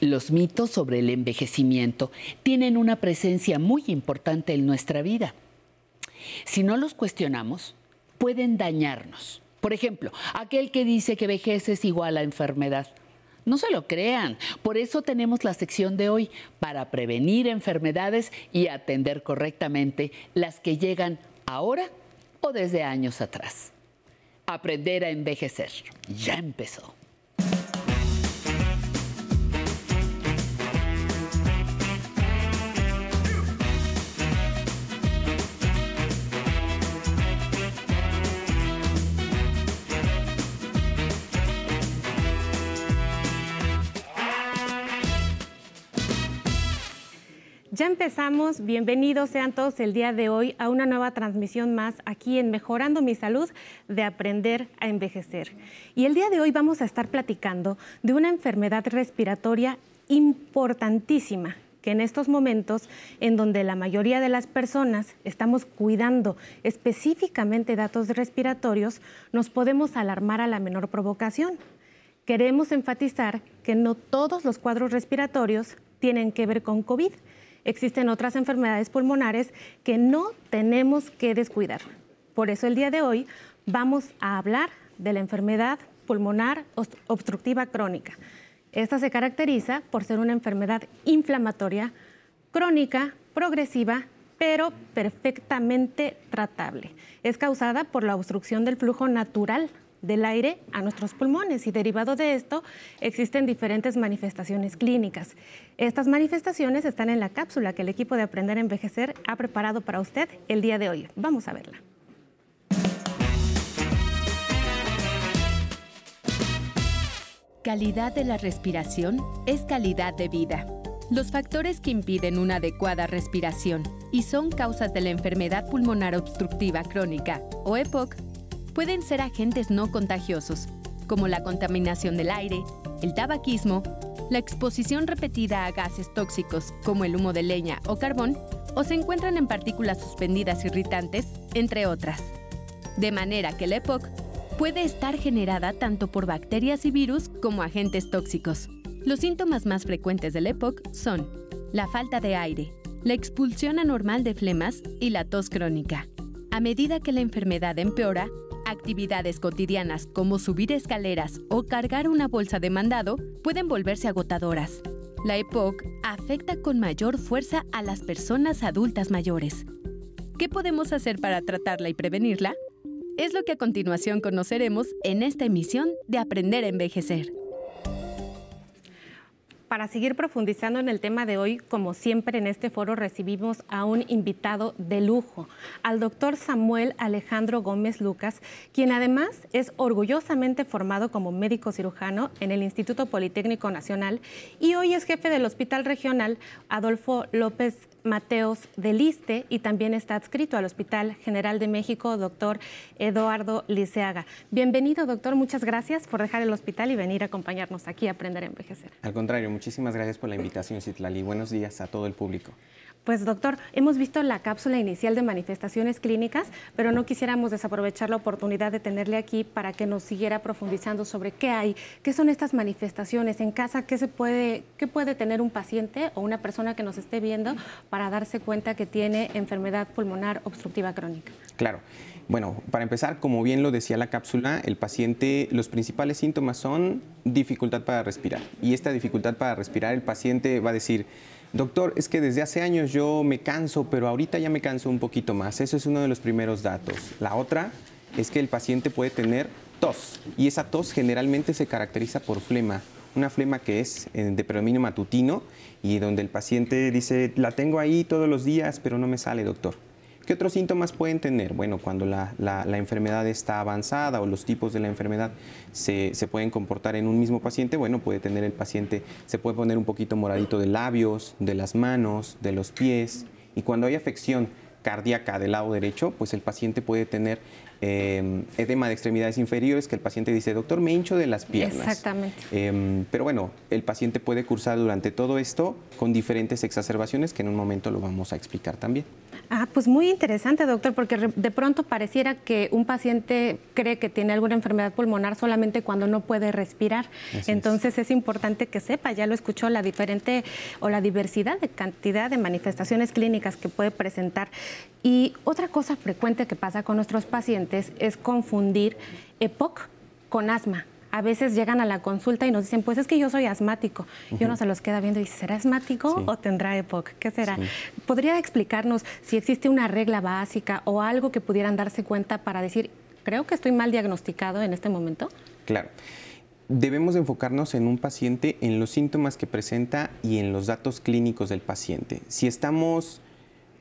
Los mitos sobre el envejecimiento tienen una presencia muy importante en nuestra vida. Si no los cuestionamos, pueden dañarnos. Por ejemplo, aquel que dice que vejez es igual a enfermedad. No se lo crean. Por eso tenemos la sección de hoy para prevenir enfermedades y atender correctamente las que llegan ahora o desde años atrás. Aprender a envejecer. Ya empezó. Ya empezamos, bienvenidos sean todos el día de hoy a una nueva transmisión más aquí en Mejorando mi Salud de Aprender a Envejecer. Y el día de hoy vamos a estar platicando de una enfermedad respiratoria importantísima que en estos momentos en donde la mayoría de las personas estamos cuidando específicamente datos respiratorios, nos podemos alarmar a la menor provocación. Queremos enfatizar que no todos los cuadros respiratorios tienen que ver con COVID existen otras enfermedades pulmonares que no tenemos que descuidar. Por eso el día de hoy vamos a hablar de la enfermedad pulmonar obstructiva crónica. Esta se caracteriza por ser una enfermedad inflamatoria, crónica, progresiva, pero perfectamente tratable. Es causada por la obstrucción del flujo natural del aire a nuestros pulmones y derivado de esto existen diferentes manifestaciones clínicas. Estas manifestaciones están en la cápsula que el equipo de Aprender a Envejecer ha preparado para usted el día de hoy. Vamos a verla. Calidad de la respiración es calidad de vida. Los factores que impiden una adecuada respiración y son causas de la enfermedad pulmonar obstructiva crónica o EPOC pueden ser agentes no contagiosos, como la contaminación del aire, el tabaquismo, la exposición repetida a gases tóxicos como el humo de leña o carbón, o se encuentran en partículas suspendidas irritantes, entre otras. De manera que la EPOC puede estar generada tanto por bacterias y virus como agentes tóxicos. Los síntomas más frecuentes del EPOC son la falta de aire, la expulsión anormal de flemas y la tos crónica. A medida que la enfermedad empeora, Actividades cotidianas como subir escaleras o cargar una bolsa de mandado pueden volverse agotadoras. La EPOC afecta con mayor fuerza a las personas adultas mayores. ¿Qué podemos hacer para tratarla y prevenirla? Es lo que a continuación conoceremos en esta emisión de Aprender a Envejecer para seguir profundizando en el tema de hoy, como siempre en este foro recibimos a un invitado de lujo, al doctor Samuel Alejandro Gómez Lucas, quien además es orgullosamente formado como médico cirujano en el Instituto Politécnico Nacional y hoy es jefe del Hospital Regional Adolfo López Mateos del ISTE y también está adscrito al Hospital General de México, doctor Eduardo Liceaga. Bienvenido, doctor. Muchas gracias por dejar el hospital y venir a acompañarnos aquí a Aprender a Envejecer. Al contrario, muchísimas gracias por la invitación, Citlali. Buenos días a todo el público. Pues doctor, hemos visto la cápsula inicial de manifestaciones clínicas, pero no quisiéramos desaprovechar la oportunidad de tenerle aquí para que nos siguiera profundizando sobre qué hay, qué son estas manifestaciones en casa, qué se puede, qué puede tener un paciente o una persona que nos esté viendo para darse cuenta que tiene enfermedad pulmonar obstructiva crónica. Claro. Bueno, para empezar, como bien lo decía la cápsula, el paciente, los principales síntomas son dificultad para respirar. Y esta dificultad para respirar, el paciente va a decir, Doctor, es que desde hace años yo me canso, pero ahorita ya me canso un poquito más. Eso es uno de los primeros datos. La otra es que el paciente puede tener tos y esa tos generalmente se caracteriza por flema. Una flema que es eh, de predominio matutino y donde el paciente dice, la tengo ahí todos los días, pero no me sale, doctor. ¿Qué otros síntomas pueden tener? Bueno, cuando la, enfermedad está avanzada o los tipos de la enfermedad se, pueden comportar en un mismo paciente, bueno, puede tener el paciente, se puede poner un poquito moradito de labios, de las manos, de los pies, y cuando hay afección cardíaca del lado derecho, pues el paciente puede tener em, edema de extremidades inferiores, que el paciente dice, doctor, me hincho de las piernas. Exactamente. Em, pero bueno, el paciente puede cursar durante todo esto con diferentes exacerbaciones que en un momento lo vamos a explicar también. Ah, pues muy interesante, doctor, porque de pronto pareciera que un paciente cree que tiene alguna enfermedad pulmonar solamente cuando no puede respirar. Entonces es. importante que sepa, ya lo escuchó, la diferente o la diversidad de cantidad de manifestaciones clínicas que puede presentar. Y otra cosa frecuente que pasa con nuestros pacientes es confundir EPOC con asma a veces llegan a la consulta y nos dicen, pues es que yo soy asmático. Y uno se los queda viendo y dice, ¿será asmático o tendrá EPOC? ¿Qué será? ¿Podría explicarnos si existe una regla básica o algo que pudieran darse cuenta para decir, creo que estoy mal diagnosticado en este momento? Claro. Debemos enfocarnos en un paciente, en los síntomas que presenta y en los datos clínicos del paciente. Si estamos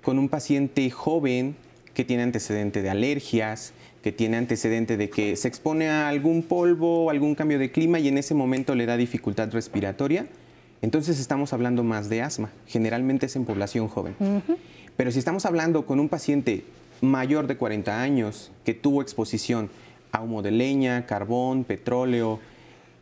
con un paciente joven que tiene antecedente de alergias, que tiene antecedente de que se expone a algún polvo algún cambio de clima y en ese momento le da dificultad respiratoria, entonces estamos hablando más de asma. Generalmente es en población joven. Pero si estamos hablando con un paciente mayor de 40 años que tuvo exposición a humo de leña, carbón, petróleo,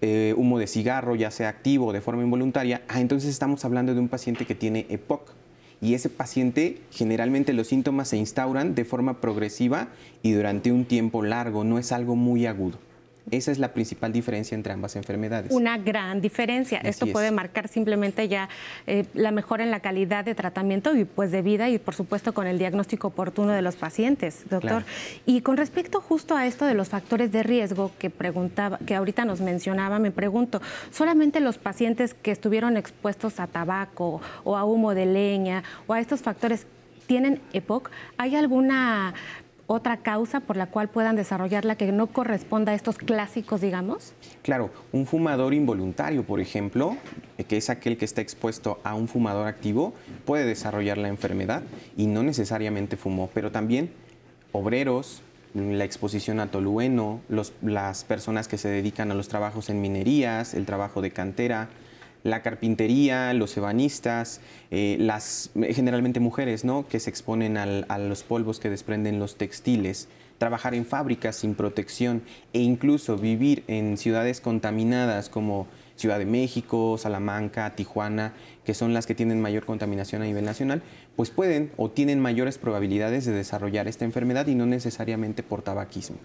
eh, humo de cigarro, ya sea activo o de forma involuntaria, ah, entonces estamos hablando de un paciente que tiene EPOC y ese paciente generalmente los síntomas se instauran de forma progresiva y durante un tiempo largo, no es algo muy agudo. Esa es la principal diferencia entre ambas enfermedades. Una gran diferencia. Esto puede marcar simplemente ya eh, la mejora en la calidad de tratamiento y pues de vida y por supuesto con el diagnóstico oportuno de los pacientes, doctor. Y con respecto justo a esto de los factores de riesgo que preguntaba, que ahorita nos mencionaba, me pregunto, solamente los pacientes que estuvieron expuestos a tabaco o a humo de leña o a estos factores tienen EPOC, ¿hay alguna otra causa por la cual puedan desarrollarla que no corresponda a estos clásicos, digamos? Claro, un fumador involuntario, por ejemplo, eh, que es aquel que está expuesto a un fumador activo, puede desarrollar la enfermedad y no necesariamente fumó, pero también obreros, la exposición a tolueno, las personas que se dedican a los trabajos en minerías, el trabajo de cantera, la carpintería, los ebanistas, eh, las generalmente mujeres, ¿no? Que se exponen a los polvos que desprenden los textiles, trabajar en fábricas sin protección e incluso vivir en ciudades contaminadas como Ciudad de México, Salamanca, Tijuana, que son las que tienen mayor contaminación a nivel nacional, pues pueden o tienen mayores probabilidades de desarrollar esta enfermedad y no necesariamente por tabaquismo.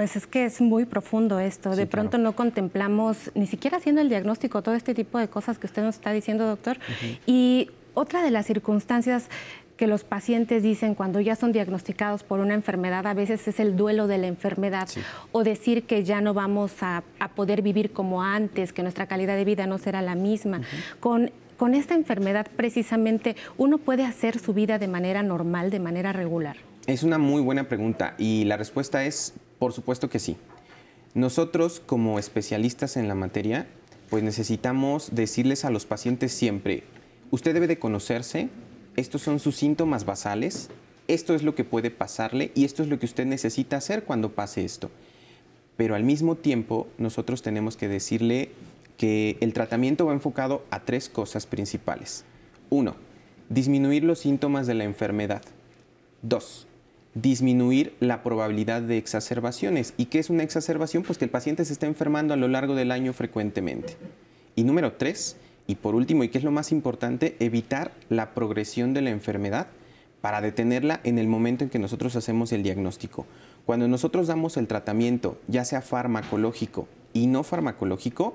Pues es que es muy profundo esto. de pronto no contemplamos, ni siquiera haciendo el diagnóstico, todo este tipo de cosas que usted nos está diciendo, doctor. Y otra de las circunstancias que los pacientes dicen cuando ya son diagnosticados por una enfermedad, a veces es el duelo de la enfermedad o decir que ya no vamos a, poder vivir como antes, que nuestra calidad de vida no será la misma. Con con esta enfermedad precisamente uno puede hacer su vida de manera normal, de manera regular? Es una muy buena pregunta y la respuesta es por supuesto que sí. Nosotros como especialistas en la materia, pues necesitamos decirles a los pacientes siempre, usted debe de conocerse, estos son sus síntomas basales, esto es lo que puede pasarle y esto es lo que usted necesita hacer cuando pase esto. Pero al mismo tiempo, nosotros tenemos que decirle que el tratamiento va enfocado a tres cosas principales. Uno, disminuir los síntomas de la enfermedad. Dos, disminuir la probabilidad de exacerbaciones. ¿Y qué es una exacerbación? Pues que el paciente se está enfermando a lo largo del año frecuentemente. Y número tres, y por último, y que es lo más importante, evitar la progresión de la enfermedad para detenerla en el momento en que nosotros hacemos el diagnóstico. Cuando nosotros damos el tratamiento, ya sea farmacológico y no farmacológico,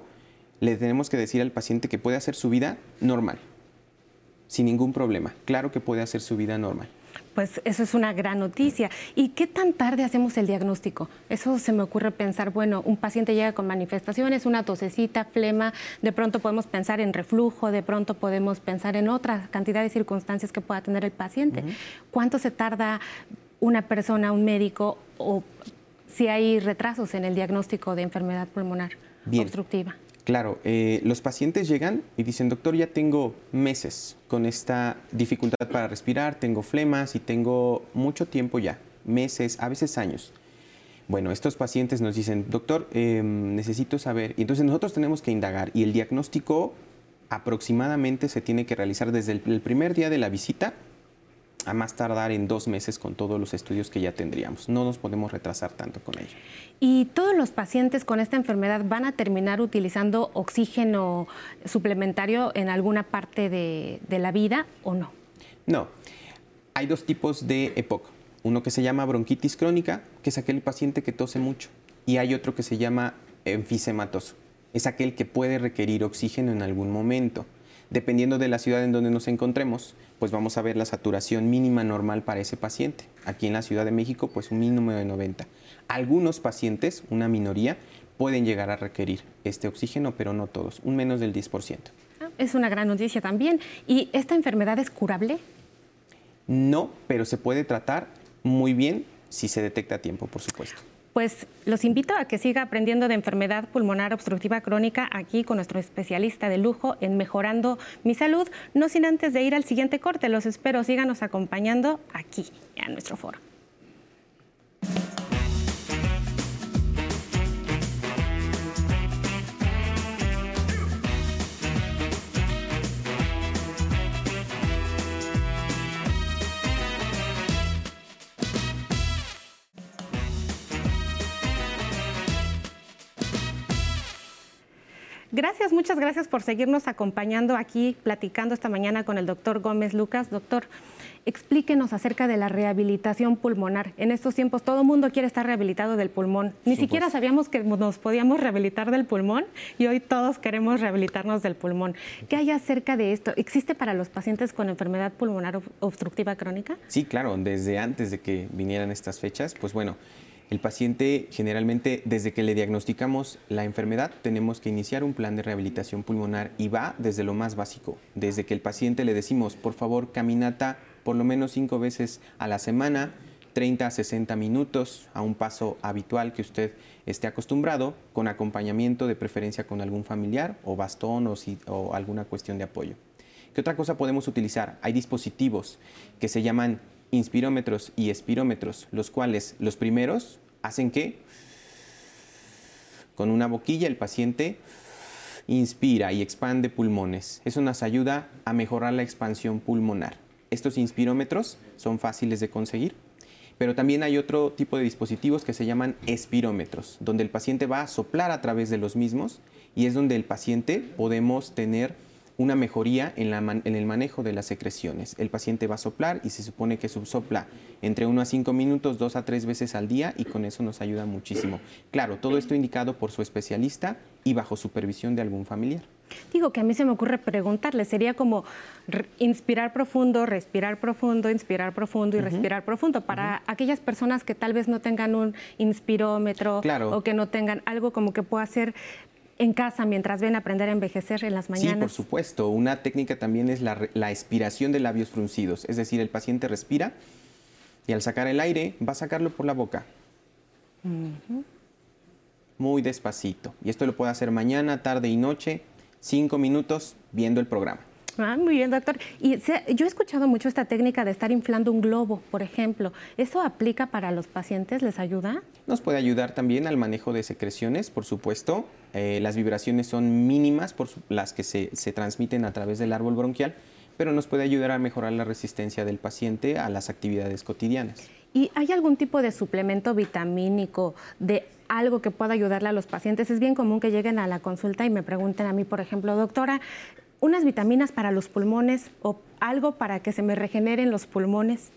le tenemos que decir al paciente que puede hacer su vida normal, sin ningún problema. Claro que puede hacer su vida normal pues eso es una gran noticia. ¿Y qué tan tarde hacemos el diagnóstico? Eso se me ocurre pensar, bueno, un paciente llega con manifestaciones, una tosecita, flema, de pronto podemos pensar en reflujo, de pronto podemos pensar en otra cantidad de circunstancias que pueda tener el paciente. ¿Cuánto se tarda una persona, un médico, o si hay retrasos en el diagnóstico de enfermedad pulmonar obstructiva? Claro, eh, los pacientes llegan y dicen, doctor, ya tengo meses con esta dificultad para respirar, tengo flemas y tengo mucho tiempo ya, meses, a veces años. Bueno, estos pacientes nos dicen, doctor, em, necesito saber, y entonces nosotros tenemos que indagar y el diagnóstico aproximadamente se tiene que realizar desde el primer día de la visita a más tardar en dos meses con todos los estudios que ya tendríamos. No nos podemos retrasar tanto con ello. ¿Y todos los pacientes con esta enfermedad van a terminar utilizando oxígeno suplementario en alguna parte de, de la vida o no? No. Hay dos tipos de EPOC. Uno que se llama bronquitis crónica, que es aquel paciente que tose mucho, y hay otro que se llama enfisematoso. Es aquel que puede requerir oxígeno en algún momento. Dependiendo de la ciudad en donde nos encontremos, pues vamos a ver la saturación mínima normal para ese paciente. Aquí en la Ciudad de México, pues un mínimo de 90. Algunos pacientes, una minoría, pueden llegar a requerir este oxígeno, pero no todos, un menos del 10%. Ah, es una gran noticia también. ¿Y esta enfermedad es curable? No, pero se puede tratar muy bien si se detecta a tiempo, por supuesto. Pues los invito a que siga aprendiendo de enfermedad pulmonar obstructiva crónica aquí con nuestro especialista de lujo en Mejorando mi Salud, no sin antes de ir al siguiente corte. Los espero, síganos acompañando aquí, en nuestro foro. Muchas gracias por seguirnos acompañando aquí, platicando esta mañana con el doctor Gómez Lucas. Doctor, explíquenos acerca de la rehabilitación pulmonar. En estos tiempos todo el mundo quiere estar rehabilitado del pulmón. Ni siquiera sabíamos que nos podíamos rehabilitar del pulmón y hoy todos queremos rehabilitarnos del pulmón. ¿Qué hay acerca de esto? ¿Existe para los pacientes con enfermedad pulmonar obstructiva crónica? Sí, claro, desde antes de que vinieran estas fechas, pues bueno, el paciente generalmente desde que le diagnosticamos la enfermedad tenemos que iniciar un plan de rehabilitación pulmonar y va desde lo más básico, desde que el paciente le decimos, por favor, caminata por lo menos cinco veces a la semana, 30 a 60 minutos a un paso habitual que usted esté acostumbrado, con acompañamiento de preferencia con algún familiar o bastón o, o alguna cuestión de apoyo. ¿Qué otra cosa podemos utilizar? Hay dispositivos que se llaman inspirómetros y espirómetros, los cuales los primeros hacen que con una boquilla el paciente inspira y expande pulmones. Eso nos ayuda a mejorar la expansión pulmonar. Estos inspirómetros son fáciles de conseguir, pero también hay otro tipo de dispositivos que se llaman espirómetros, donde el paciente va a soplar a través de los mismos y es donde el paciente podemos tener una mejoría en, el manejo de las secreciones. El paciente va a soplar y se supone que subsopla entre 1 a 5 minutos, 2 a 3 veces al día y con eso nos ayuda muchísimo. Claro, todo esto indicado por su especialista y bajo supervisión de algún familiar. Digo que a mí se me ocurre preguntarle, sería como inspirar profundo, respirar profundo, inspirar profundo y respirar profundo para aquellas personas que tal vez no tengan un inspirómetro o que no tengan algo como que pueda ser en casa mientras ven aprender a envejecer en las mañanas? Sí, por supuesto. Una técnica también es la, la, expiración de labios fruncidos. Es decir, el paciente respira y al sacar el aire va a sacarlo por la boca. Muy despacito. Y esto lo puede hacer mañana, tarde y noche, cinco minutos viendo el programa. Ah, muy bien, doctor. Y yo he escuchado mucho esta técnica de estar inflando un globo, por ejemplo. ¿Eso aplica para los pacientes? ¿Les ayuda? Nos puede ayudar también al manejo de secreciones, por supuesto. Eh, las vibraciones son mínimas por las que se, se transmiten a través del árbol bronquial, pero nos puede ayudar a mejorar la resistencia del paciente a las actividades cotidianas. ¿Y hay algún tipo de suplemento vitamínico, de algo que pueda ayudarle a los pacientes? Es bien común que lleguen a la consulta y me pregunten a mí, por ejemplo, doctora, unas vitaminas para los pulmones o algo para que se me regeneren los pulmones?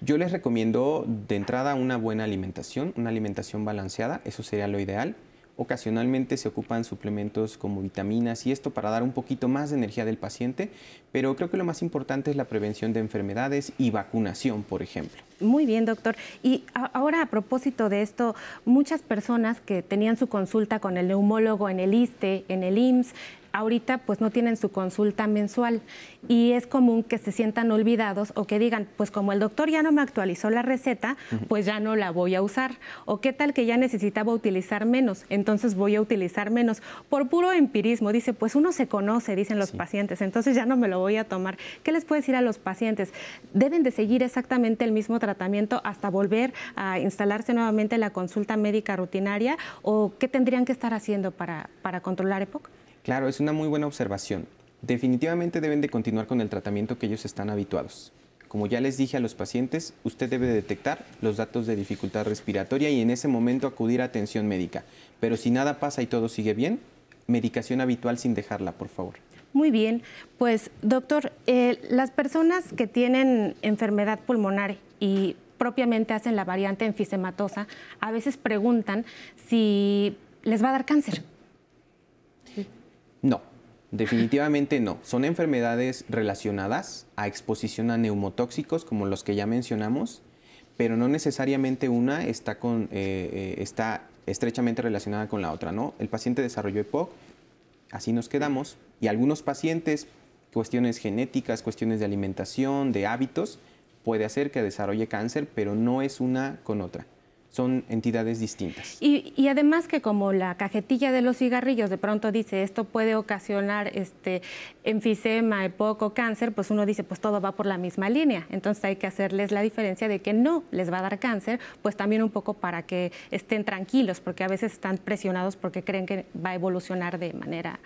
Yo les recomiendo de entrada una buena alimentación, una alimentación balanceada, eso sería lo ideal. Ocasionalmente se ocupan suplementos como vitaminas y esto para dar un poquito más de energía del paciente, pero creo que lo más importante es la prevención de enfermedades y vacunación, por ejemplo. Muy bien, doctor. Y ahora a propósito de esto, muchas personas que tenían su consulta con el neumólogo en el ISTE, en el IMSS, ahorita pues no tienen su consulta mensual y es común que se sientan olvidados o que digan, pues como el doctor ya no me actualizó la receta, pues ya no la voy a usar. O qué tal que ya necesitaba utilizar menos, entonces voy a utilizar menos. Por puro empirismo, dice, pues uno se conoce, dicen los pacientes, entonces ya no me lo voy a tomar. ¿Qué les puede decir a los pacientes? Deben de seguir exactamente el mismo tratamiento hasta volver a instalarse nuevamente la consulta médica rutinaria o qué tendrían que estar haciendo para, para controlar EPOC? Claro, es una muy buena observación. Definitivamente deben de continuar con el tratamiento que ellos están habituados. Como ya les dije a los pacientes, usted debe detectar los datos de dificultad respiratoria y en ese momento acudir a atención médica. Pero si nada pasa y todo sigue bien, medicación habitual sin dejarla, por favor. Muy bien, pues doctor, eh, las personas que tienen enfermedad pulmonar y propiamente hacen la variante enfisematosa, a veces preguntan si les va a dar cáncer. Definitivamente no. Son enfermedades relacionadas a exposición a neumotóxicos, como los que ya mencionamos, pero no necesariamente una está, con, eh, eh, está estrechamente relacionada con la otra, ¿no? El paciente desarrolló EPOC, así nos quedamos, y algunos pacientes, cuestiones genéticas, cuestiones de alimentación, de hábitos, puede hacer que desarrolle cáncer, pero no es una con otra son entidades distintas. Y, además que como la cajetilla de los cigarrillos de pronto dice esto puede ocasionar este enfisema, EPOC cáncer, pues uno dice pues todo va por la misma línea. Entonces hay que hacerles la diferencia de que no les va a dar cáncer, pues también un poco para que estén tranquilos, porque a veces están presionados porque creen que va a evolucionar de manera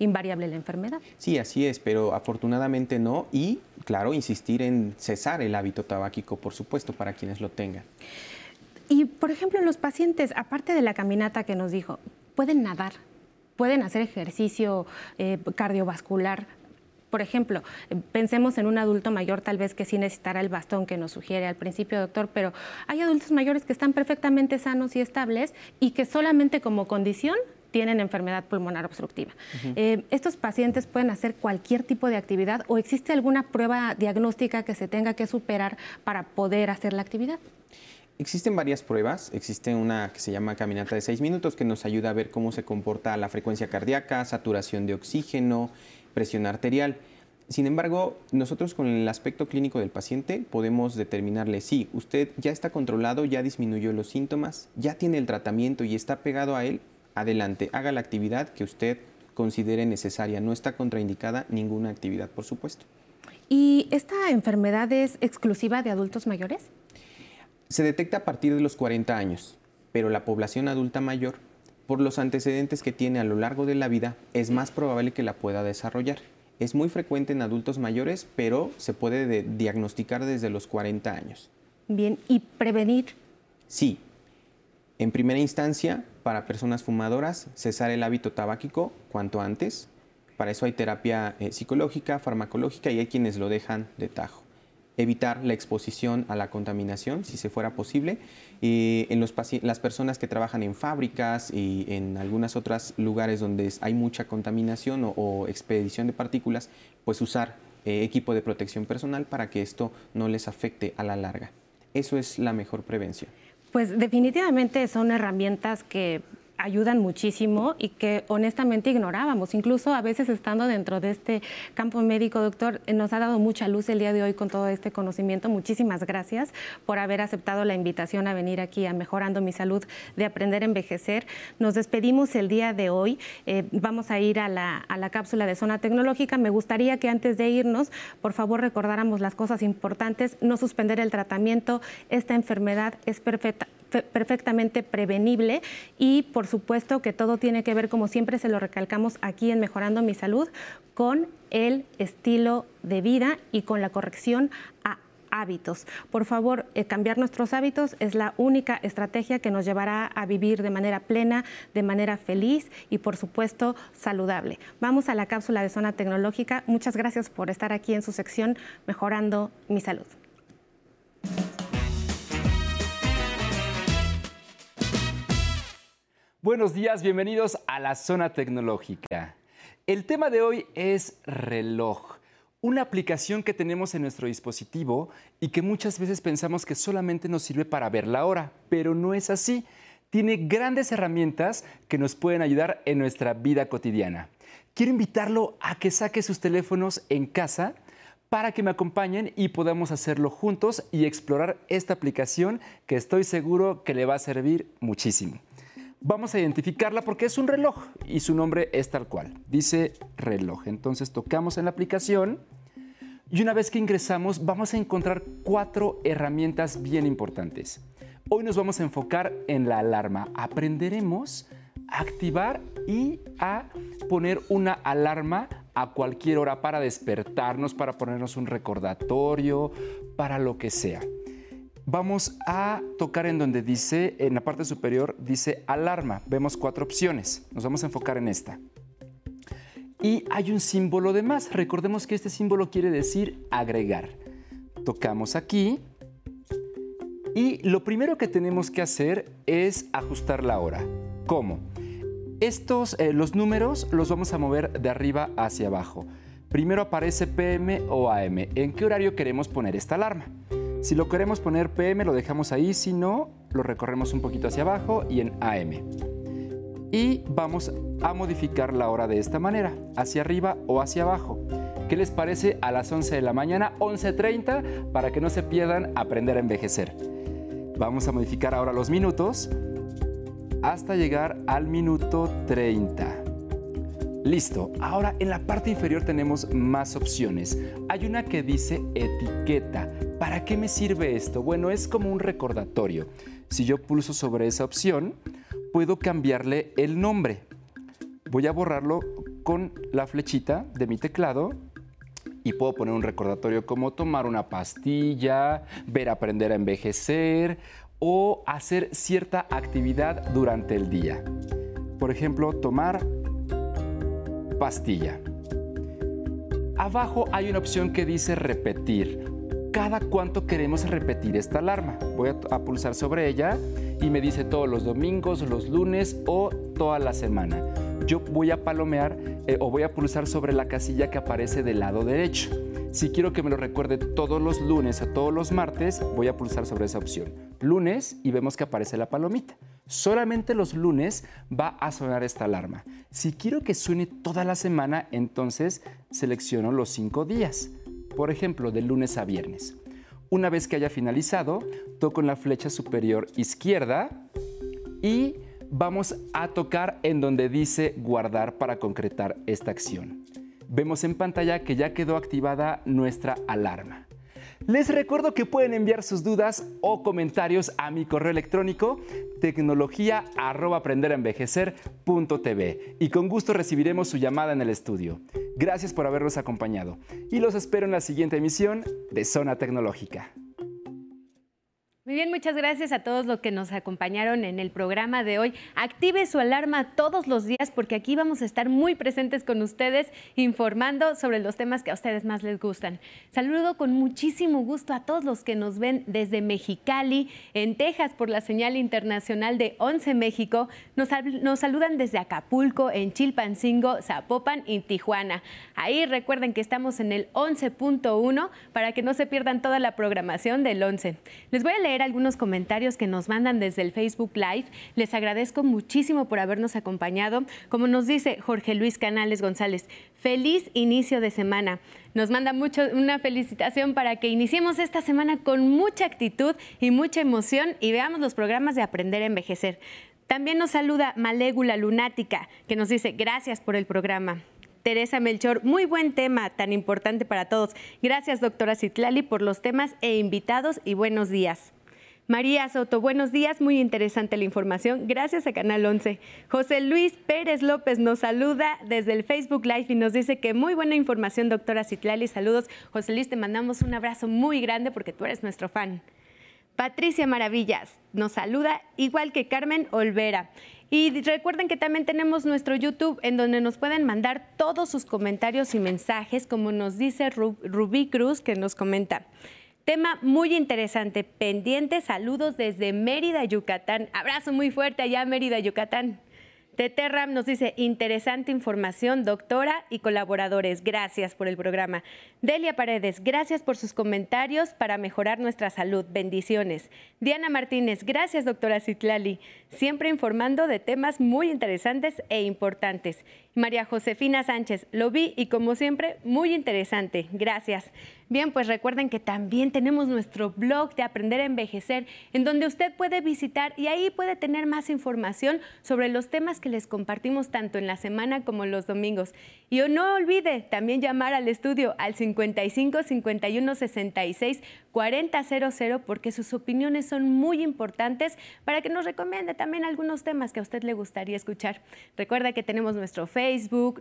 invariable la enfermedad. Sí, así es, pero afortunadamente no y claro, insistir en cesar el hábito tabáquico, por supuesto, para quienes lo tengan. Y, por ejemplo, los pacientes, aparte de la caminata que nos dijo, pueden nadar, pueden hacer ejercicio eh, cardiovascular. Por ejemplo, pensemos en un adulto mayor tal vez que sí necesitará el bastón que nos sugiere al principio, doctor, pero hay adultos mayores que están perfectamente sanos y estables y que solamente como condición tienen enfermedad pulmonar obstructiva. Eh, ¿Estos pacientes pueden hacer cualquier tipo de actividad o existe alguna prueba diagnóstica que se tenga que superar para poder hacer la actividad? Existen varias pruebas. Existe una que se llama caminata de 6 minutos que nos ayuda a ver cómo se comporta la frecuencia cardíaca, saturación de oxígeno, presión arterial. Sin embargo, nosotros con el aspecto clínico del paciente podemos determinarle si usted ya está controlado, ya disminuyó los síntomas, ya tiene el tratamiento y está pegado a él, adelante, haga la actividad que usted considere necesaria. No está contraindicada ninguna actividad, por supuesto. ¿Y esta enfermedad es exclusiva de adultos mayores? Se detecta a partir de los 40 años, pero la población adulta mayor, por los antecedentes que tiene a lo largo de la vida, es más probable que la pueda desarrollar. Es muy frecuente en adultos mayores, pero se puede diagnosticar desde los 40 años. Bien, ¿y prevenir? Sí. En primera instancia, para personas fumadoras, cesar el hábito tabáquico cuanto antes. Para eso hay terapia eh, psicológica, farmacológica y hay quienes lo dejan de tajo evitar la exposición a la contaminación, si se fuera posible. y en los las personas que trabajan en fábricas y en algunos otros lugares donde hay mucha contaminación o, expedición de partículas, pues usar eh, equipo de protección personal para que esto no les afecte a la larga. Eso es la mejor prevención. Pues definitivamente son herramientas que ayudan muchísimo y que honestamente ignorábamos. Incluso a veces estando dentro de este campo médico, doctor, eh, nos ha dado mucha luz el día de hoy con todo este conocimiento. Muchísimas gracias por haber aceptado la invitación a venir aquí a Mejorando mi Salud de Aprender a Envejecer. Nos despedimos el día de hoy. Eh, vamos a ir a la, a la cápsula de zona tecnológica. Me gustaría que antes de irnos, por favor, recordáramos las cosas importantes, no suspender el tratamiento. Esta enfermedad es perfecta, perfectamente prevenible y por supuesto que todo tiene que ver, como siempre se lo recalcamos aquí en Mejorando mi Salud, con el estilo de vida y con la corrección a hábitos. Por favor, eh, cambiar nuestros hábitos es la única estrategia que nos llevará a vivir de manera plena, de manera feliz y, por supuesto, saludable. Vamos a la cápsula de zona tecnológica. Muchas gracias por estar aquí en su sección Mejorando mi Salud. Buenos días, bienvenidos a la zona tecnológica. El tema de hoy es reloj, una aplicación que tenemos en nuestro dispositivo y que muchas veces pensamos que solamente nos sirve para ver la hora, pero no es así. Tiene grandes herramientas que nos pueden ayudar en nuestra vida cotidiana. Quiero invitarlo a que saque sus teléfonos en casa para que me acompañen y podamos hacerlo juntos y explorar esta aplicación que estoy seguro que le va a servir muchísimo. Vamos a identificarla porque es un reloj y su nombre es tal cual. Dice reloj. Entonces tocamos en la aplicación y una vez que ingresamos vamos a encontrar cuatro herramientas bien importantes. Hoy nos vamos a enfocar en la alarma. Aprenderemos a activar y a poner una alarma a cualquier hora para despertarnos, para ponernos un recordatorio, para lo que sea. Vamos a tocar en donde dice, en la parte superior dice alarma. Vemos cuatro opciones. Nos vamos a enfocar en esta. Y hay un símbolo de más. Recordemos que este símbolo quiere decir agregar. Tocamos aquí y lo primero que tenemos que hacer es ajustar la hora. ¿Cómo? Estos, eh, los números los vamos a mover de arriba hacia abajo. Primero aparece PM o AM. ¿En qué horario queremos poner esta alarma? Si lo queremos poner PM lo dejamos ahí, si no, lo recorremos un poquito hacia abajo y en AM. Y vamos a modificar la hora de esta manera, hacia arriba o hacia abajo. ¿Qué les parece a las 11 de la mañana, 11.30, para que no se pierdan aprender a envejecer? Vamos a modificar ahora los minutos hasta llegar al minuto 30. Listo, ahora en la parte inferior tenemos más opciones. Hay una que dice etiqueta. ¿Para qué me sirve esto? Bueno, es como un recordatorio. Si yo pulso sobre esa opción, puedo cambiarle el nombre. Voy a borrarlo con la flechita de mi teclado y puedo poner un recordatorio como tomar una pastilla, ver aprender a envejecer o hacer cierta actividad durante el día. Por ejemplo, tomar pastilla. Abajo hay una opción que dice repetir. Cada cuánto queremos repetir esta alarma. Voy a, pulsar sobre ella y me dice todos los domingos, los lunes o toda la semana. Yo voy a palomear eh, o voy a pulsar sobre la casilla que aparece del lado derecho. Si quiero que me lo recuerde todos los lunes o todos los martes, voy a pulsar sobre esa opción. Lunes y vemos que aparece la palomita. Solamente los lunes va a sonar esta alarma. Si quiero que suene toda la semana, entonces selecciono los cinco días. Por ejemplo, de lunes a viernes. Una vez que haya finalizado, toco en la flecha superior izquierda y vamos a tocar en donde dice guardar para concretar esta acción vemos en pantalla que ya quedó activada nuestra alarma. Les recuerdo que pueden enviar sus dudas o comentarios a mi correo electrónico tecnología@aprenderenvejecer.tv y con gusto recibiremos su llamada en el estudio. Gracias por habernos acompañado y los espero en la siguiente emisión de Zona Tecnológica. Muy bien, muchas gracias a todos los que nos acompañaron en el programa de hoy. Active su alarma todos los días porque aquí vamos a estar muy presentes con ustedes informando sobre los temas que a ustedes más les gustan. Saludo con muchísimo gusto a todos los que nos ven desde Mexicali, en Texas, por la señal internacional de 11 México. Nos, nos saludan desde Acapulco, en Chilpancingo, Zapopan y Tijuana. Ahí recuerden que estamos en el 11.1 para que no se pierdan toda la programación del 11. Les voy a leer algunos comentarios que nos mandan desde el Facebook Live. Les agradezco muchísimo por habernos acompañado. Como nos dice Jorge Luis Canales González, feliz inicio de semana. Nos manda mucho una felicitación para que iniciemos esta semana con mucha actitud y mucha emoción y veamos los programas de Aprender a Envejecer. También nos saluda Malégula Lunática, que nos dice gracias por el programa. Teresa Melchor, muy buen tema, tan importante para todos. Gracias, doctora Citlali, por los temas e invitados y buenos días. María Soto, buenos días, muy interesante la información. Gracias a Canal 11. José Luis Pérez López nos saluda desde el Facebook Live y nos dice que muy buena información, doctora Citlali. Saludos. José Luis, te mandamos un abrazo muy grande porque tú eres nuestro fan. Patricia Maravillas nos saluda, igual que Carmen Olvera. Y recuerden que también tenemos nuestro YouTube en donde nos pueden mandar todos sus comentarios y mensajes, como nos dice Rubí Cruz, que nos comenta. Tema muy interesante, pendiente, saludos desde Mérida, Yucatán. Abrazo muy fuerte allá, Mérida, Yucatán. Teterram nos dice, interesante información, doctora y colaboradores. Gracias por el programa. Delia Paredes, gracias por sus comentarios para mejorar nuestra salud. Bendiciones. Diana Martínez, gracias, doctora Citlali. Siempre informando de temas muy interesantes e importantes. María Josefina Sánchez, lo vi y como siempre, muy interesante. Gracias. Bien, pues recuerden que también tenemos nuestro blog de Aprender a Envejecer, en donde usted puede visitar y ahí puede tener más información sobre los temas que les compartimos tanto en la semana como los domingos. Y no olvide también llamar al estudio al 55 51 66 4000 porque sus opiniones son muy importantes para que nos recomiende también algunos temas que a usted le gustaría escuchar. Recuerda que tenemos nuestro Facebook,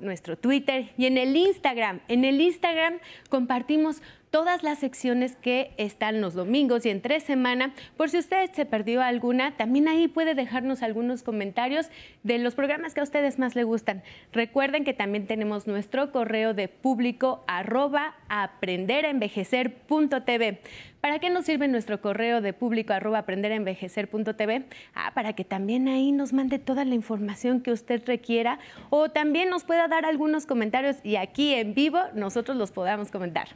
nuestro Twitter y en el Instagram. En el Instagram compartimos todas las secciones que están los domingos y en tres semanas. Por si usted se perdió alguna, también ahí puede dejarnos algunos comentarios de los programas que a ustedes más le gustan. Recuerden que también tenemos nuestro correo de público arroba aprenderenvejecer.tv. ¿Para qué nos sirve nuestro correo de público arroba aprenderenvejecer.tv? Ah, para que también ahí nos mande toda la información que usted requiera o también nos pueda dar algunos comentarios y aquí en vivo nosotros los podamos comentar.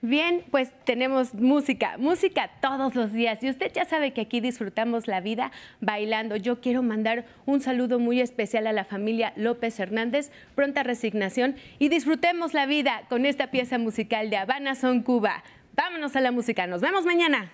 Bien, pues tenemos música, música todos los días y usted ya sabe que aquí disfrutamos la vida bailando. Yo quiero mandar un saludo muy especial a la familia López Hernández, pronta resignación y disfrutemos la vida con esta pieza musical de Habana Son Cuba. Vámonos a la música. Nos vemos mañana.